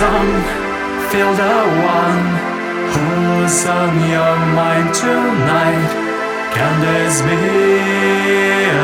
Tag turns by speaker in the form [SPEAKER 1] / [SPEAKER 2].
[SPEAKER 1] some feel the one who's on your mind tonight? Can this be?